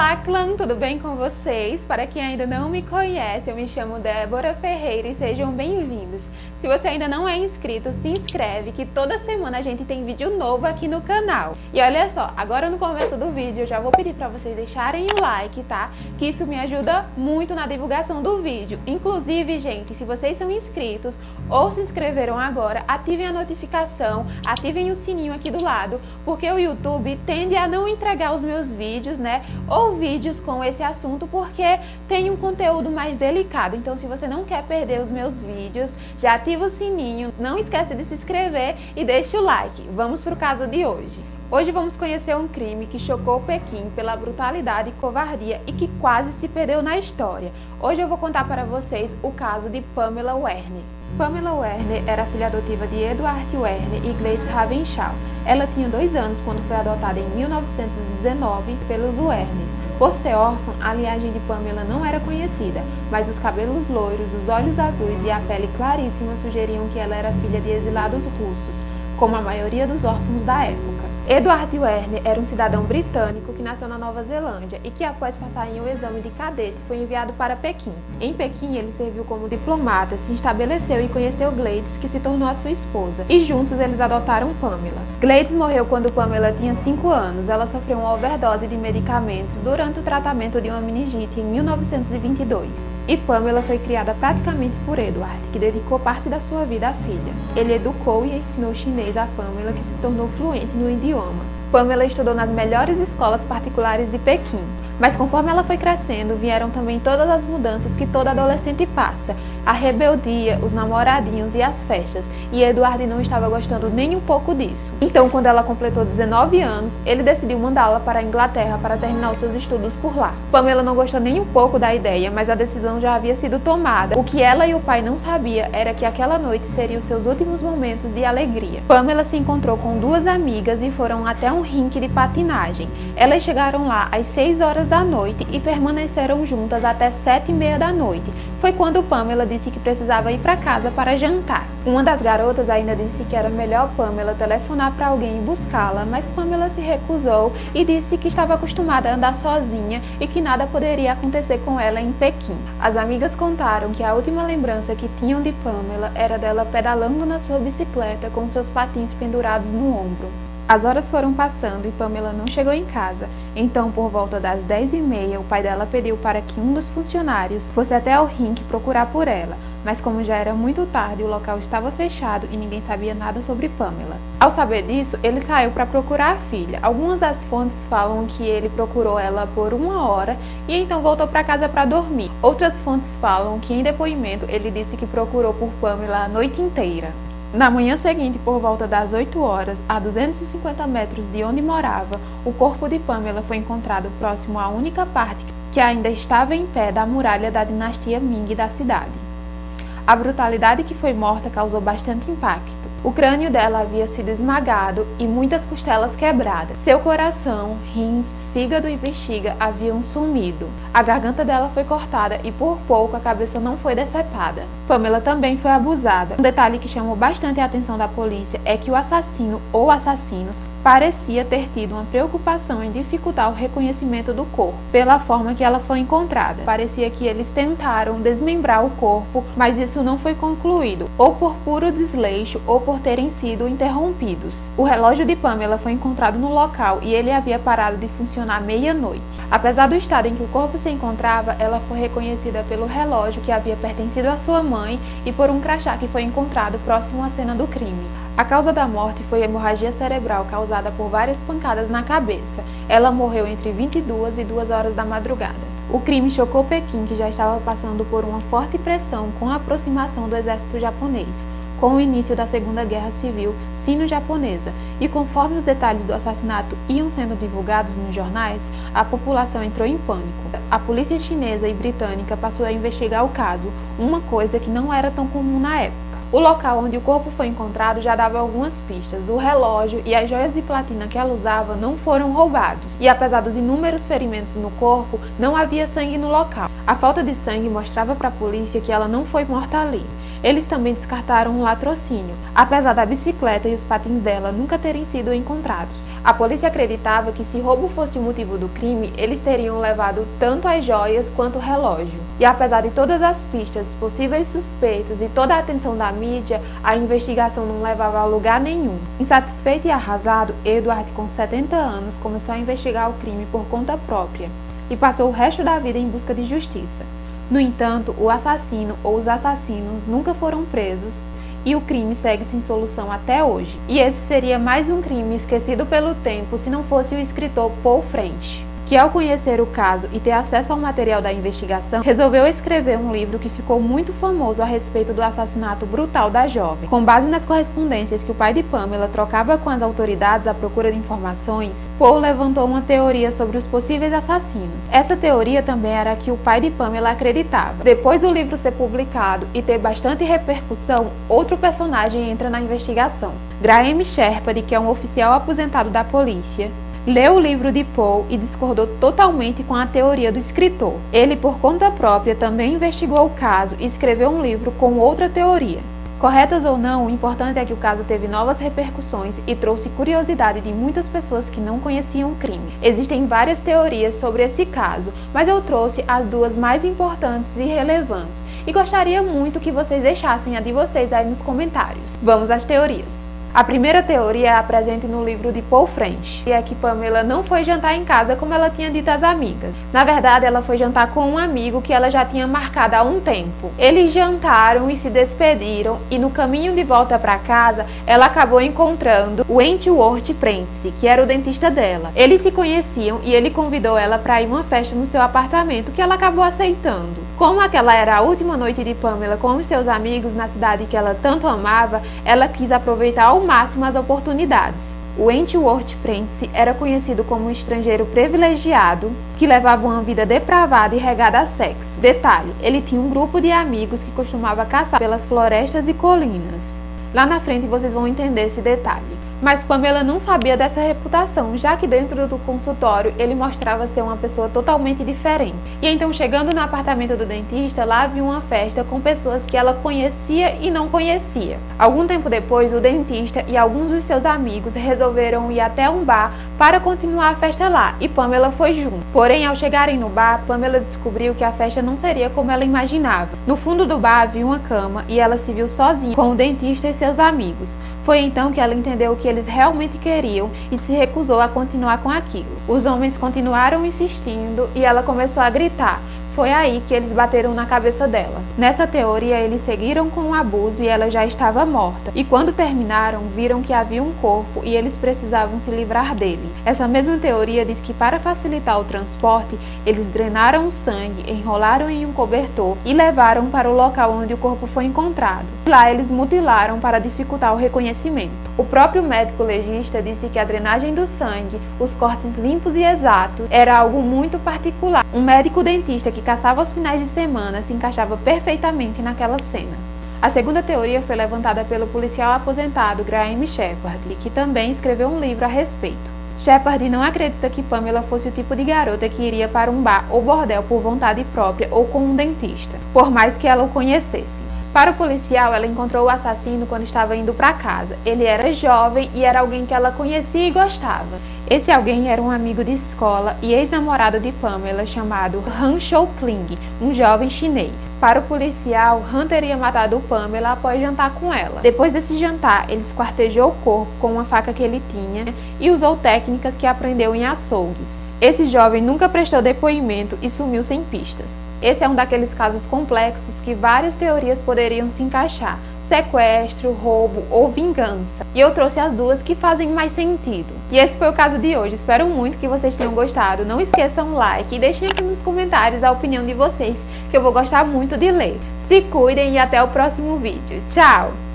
Olá, clã, tudo bem com vocês? Para quem ainda não me conhece, eu me chamo Débora Ferreira e sejam bem-vindos. Se você ainda não é inscrito, se inscreve que toda semana a gente tem vídeo novo aqui no canal. E olha só, agora no começo do vídeo eu já vou pedir para vocês deixarem o like, tá? Que isso me ajuda muito na divulgação do vídeo. Inclusive, gente, se vocês são inscritos ou se inscreveram agora, ativem a notificação, ativem o sininho aqui do lado, porque o YouTube tende a não entregar os meus vídeos, né? Ou vídeos com esse assunto, porque tem um conteúdo mais delicado. Então, se você não quer perder os meus vídeos, já ative ativa o sininho, não esquece de se inscrever e deixa o like. Vamos para o caso de hoje. Hoje vamos conhecer um crime que chocou Pequim pela brutalidade e covardia e que quase se perdeu na história. Hoje eu vou contar para vocês o caso de Pamela Werner. Pamela Werner era filha adotiva de Edward Werner e Gleice Ravenshaw. Ela tinha dois anos quando foi adotada em 1919 pelos Werners. Por ser órfã, a linhagem de Pamela não era conhecida, mas os cabelos loiros, os olhos azuis e a pele claríssima sugeriam que ela era filha de exilados russos, como a maioria dos órfãos da época. Edward Werner era um cidadão britânico que nasceu na Nova Zelândia e que, após passar em um exame de cadete, foi enviado para Pequim. Em Pequim, ele serviu como diplomata, se estabeleceu e conheceu Gladys, que se tornou a sua esposa, e juntos eles adotaram Pamela. Gladys morreu quando Pamela tinha 5 anos. Ela sofreu uma overdose de medicamentos durante o tratamento de uma meningite em 1922 e Pamela foi criada praticamente por Edward, que dedicou parte da sua vida à filha. Ele educou e ensinou chinês a Pamela, que se tornou fluente no idioma. Pamela estudou nas melhores escolas particulares de Pequim, mas conforme ela foi crescendo, vieram também todas as mudanças que toda adolescente passa: a rebeldia, os namoradinhos e as festas. E Eduardo não estava gostando nem um pouco disso. Então, quando ela completou 19 anos, ele decidiu mandá-la para a Inglaterra para terminar os seus estudos por lá. Pamela não gostou nem um pouco da ideia, mas a decisão já havia sido tomada. O que ela e o pai não sabia era que aquela noite seria os seus últimos momentos de alegria. Pamela se encontrou com duas amigas e foram até um rink de patinagem. Elas chegaram lá às 6 horas da noite e permaneceram juntas até sete e meia da noite. Foi quando Pamela disse que precisava ir para casa para jantar. Uma das garotas ainda disse que era melhor Pamela telefonar para alguém e buscá-la, mas Pamela se recusou e disse que estava acostumada a andar sozinha e que nada poderia acontecer com ela em Pequim. As amigas contaram que a última lembrança que tinham de Pamela era dela pedalando na sua bicicleta com seus patins pendurados no ombro. As horas foram passando e Pamela não chegou em casa. Então, por volta das 10 e meia, o pai dela pediu para que um dos funcionários fosse até ao rink procurar por ela. Mas como já era muito tarde, o local estava fechado e ninguém sabia nada sobre Pamela. Ao saber disso, ele saiu para procurar a filha. Algumas das fontes falam que ele procurou ela por uma hora e então voltou para casa para dormir. Outras fontes falam que em depoimento ele disse que procurou por Pamela a noite inteira. Na manhã seguinte, por volta das 8 horas, a 250 metros de onde morava, o corpo de Pamela foi encontrado próximo à única parte que ainda estava em pé da muralha da dinastia Ming da cidade. A brutalidade que foi morta causou bastante impacto. O crânio dela havia sido esmagado e muitas costelas quebradas. Seu coração, rins, fígado e bexiga haviam sumido. A garganta dela foi cortada e por pouco a cabeça não foi decepada. Pamela também foi abusada. Um detalhe que chamou bastante a atenção da polícia é que o assassino ou assassinos parecia ter tido uma preocupação em dificultar o reconhecimento do corpo, pela forma que ela foi encontrada. Parecia que eles tentaram desmembrar o corpo, mas isso não foi concluído, ou por puro desleixo ou por terem sido interrompidos. O relógio de Pamela foi encontrado no local e ele havia parado de funcionar funcionar meia-noite. Apesar do estado em que o corpo se encontrava, ela foi reconhecida pelo relógio que havia pertencido à sua mãe e por um crachá que foi encontrado próximo à cena do crime. A causa da morte foi hemorragia cerebral causada por várias pancadas na cabeça. Ela morreu entre 22 e 2 horas da madrugada. O crime chocou Pequim, que já estava passando por uma forte pressão com a aproximação do exército japonês com o início da Segunda Guerra Civil Sino-Japonesa, e conforme os detalhes do assassinato iam sendo divulgados nos jornais, a população entrou em pânico. A polícia chinesa e britânica passou a investigar o caso, uma coisa que não era tão comum na época. O local onde o corpo foi encontrado já dava algumas pistas. O relógio e as joias de platina que ela usava não foram roubados. E apesar dos inúmeros ferimentos no corpo, não havia sangue no local. A falta de sangue mostrava para a polícia que ela não foi morta ali. Eles também descartaram um latrocínio, apesar da bicicleta e os patins dela nunca terem sido encontrados. A polícia acreditava que se roubo fosse o motivo do crime, eles teriam levado tanto as joias quanto o relógio. E apesar de todas as pistas, possíveis suspeitos e toda a atenção da mídia, a investigação não levava a lugar nenhum. Insatisfeito e arrasado, Edward, com 70 anos, começou a investigar o crime por conta própria e passou o resto da vida em busca de justiça. No entanto, o assassino ou os assassinos nunca foram presos e o crime segue sem solução até hoje. E esse seria mais um crime esquecido pelo tempo se não fosse o escritor Paul French que, ao conhecer o caso e ter acesso ao material da investigação, resolveu escrever um livro que ficou muito famoso a respeito do assassinato brutal da jovem. Com base nas correspondências que o pai de Pamela trocava com as autoridades à procura de informações, Paul levantou uma teoria sobre os possíveis assassinos. Essa teoria também era que o pai de Pamela acreditava. Depois do livro ser publicado e ter bastante repercussão, outro personagem entra na investigação. Graham Sherpard, que é um oficial aposentado da polícia, leu o livro de Poe e discordou totalmente com a teoria do escritor. Ele, por conta própria, também investigou o caso e escreveu um livro com outra teoria. Corretas ou não, o importante é que o caso teve novas repercussões e trouxe curiosidade de muitas pessoas que não conheciam o crime. Existem várias teorias sobre esse caso, mas eu trouxe as duas mais importantes e relevantes e gostaria muito que vocês deixassem a de vocês aí nos comentários. Vamos às teorias. A primeira teoria é presente no livro de Paul French, e é que Pamela não foi jantar em casa como ela tinha dito às amigas. Na verdade, ela foi jantar com um amigo que ela já tinha marcado há um tempo. Eles jantaram e se despediram, e no caminho de volta para casa, ela acabou encontrando o Wentworth Prentice, que era o dentista dela. Eles se conheciam e ele convidou ela para ir uma festa no seu apartamento, que ela acabou aceitando. Como aquela era a última noite de Pamela com os seus amigos na cidade que ela tanto amava, ela quis aproveitar ao máximo as oportunidades. O Wentworth Prentice era conhecido como um estrangeiro privilegiado que levava uma vida depravada e regada a sexo. Detalhe: ele tinha um grupo de amigos que costumava caçar pelas florestas e colinas. Lá na frente vocês vão entender esse detalhe. Mas Pamela não sabia dessa reputação, já que dentro do consultório ele mostrava ser uma pessoa totalmente diferente. E então, chegando no apartamento do dentista, lá viu uma festa com pessoas que ela conhecia e não conhecia. Algum tempo depois, o dentista e alguns dos seus amigos resolveram ir até um bar para continuar a festa lá, e Pamela foi junto. Porém, ao chegarem no bar, Pamela descobriu que a festa não seria como ela imaginava. No fundo do bar havia uma cama e ela se viu sozinha com o dentista e seus amigos. Foi então que ela entendeu o que eles realmente queriam e se recusou a continuar com aquilo. Os homens continuaram insistindo e ela começou a gritar: foi aí que eles bateram na cabeça dela. Nessa teoria, eles seguiram com o abuso e ela já estava morta. E quando terminaram, viram que havia um corpo e eles precisavam se livrar dele. Essa mesma teoria diz que para facilitar o transporte, eles drenaram o sangue, enrolaram em um cobertor e levaram para o local onde o corpo foi encontrado. Lá eles mutilaram para dificultar o reconhecimento. O próprio médico legista disse que a drenagem do sangue, os cortes limpos e exatos, era algo muito particular. Um médico dentista que caçava aos finais de semana se encaixava perfeitamente naquela cena. A segunda teoria foi levantada pelo policial aposentado Graham Shepard, que também escreveu um livro a respeito. Shepard não acredita que Pamela fosse o tipo de garota que iria para um bar ou bordel por vontade própria ou com um dentista, por mais que ela o conhecesse. Para o policial, ela encontrou o assassino quando estava indo para casa. Ele era jovem e era alguém que ela conhecia e gostava. Esse alguém era um amigo de escola e ex-namorado de Pamela chamado Han Shou-Kling, um jovem chinês. Para o policial, Han teria matado Pamela após jantar com ela. Depois desse jantar, ele esquartejou o corpo com uma faca que ele tinha e usou técnicas que aprendeu em açougues. Esse jovem nunca prestou depoimento e sumiu sem pistas. Esse é um daqueles casos complexos que várias teorias poderiam se encaixar, sequestro, roubo ou vingança. E eu trouxe as duas que fazem mais sentido. E esse foi o caso de hoje. Espero muito que vocês tenham gostado. Não esqueçam o like e deixem aqui nos comentários a opinião de vocês, que eu vou gostar muito de ler. Se cuidem e até o próximo vídeo. Tchau!